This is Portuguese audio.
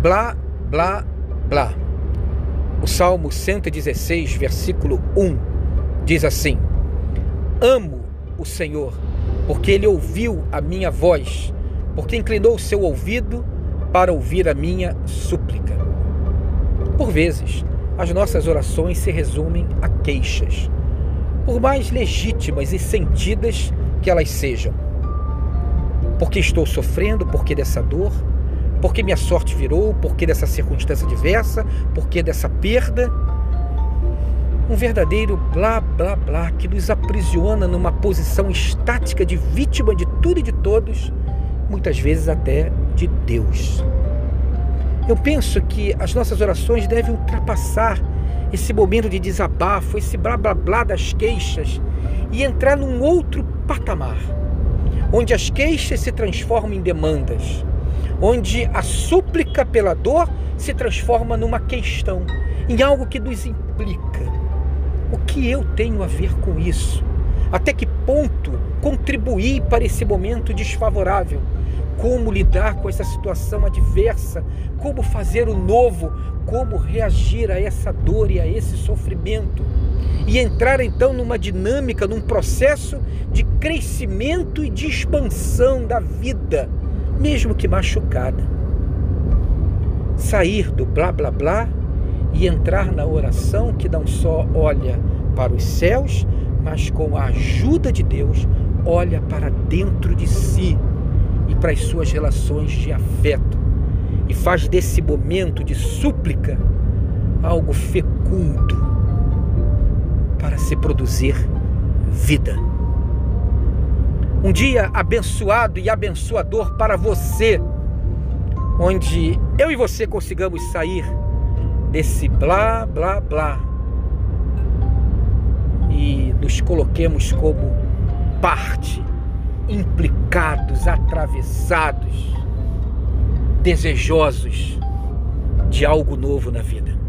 blá, blá, blá. O Salmo 116, versículo 1 diz assim: Amo o Senhor, porque ele ouviu a minha voz, porque inclinou o seu ouvido para ouvir a minha súplica. Por vezes, as nossas orações se resumem a queixas, por mais legítimas e sentidas que elas sejam. Porque estou sofrendo, porque dessa dor, porque minha sorte virou, porque dessa circunstância diversa, porque dessa perda. Um verdadeiro blá blá blá que nos aprisiona numa posição estática de vítima de tudo e de todos, muitas vezes até de Deus. Eu penso que as nossas orações devem ultrapassar esse momento de desabafo, esse blá blá blá das queixas e entrar num outro patamar, onde as queixas se transformam em demandas, onde a súplica pela dor se transforma numa questão, em algo que nos implica. O que eu tenho a ver com isso? Até que ponto contribuir para esse momento desfavorável? Como lidar com essa situação adversa? Como fazer o novo? Como reagir a essa dor e a esse sofrimento? E entrar então numa dinâmica, num processo de crescimento e de expansão da vida mesmo que machucada. Sair do blá blá blá e entrar na oração que não só olha para os céus, mas com a ajuda de Deus, olha para dentro de si e para as suas relações de afeto e faz desse momento de súplica algo fecundo para se produzir vida. Um dia abençoado e abençoador para você, onde eu e você consigamos sair desse blá blá blá e nos coloquemos como parte, implicados, atravessados, desejosos de algo novo na vida.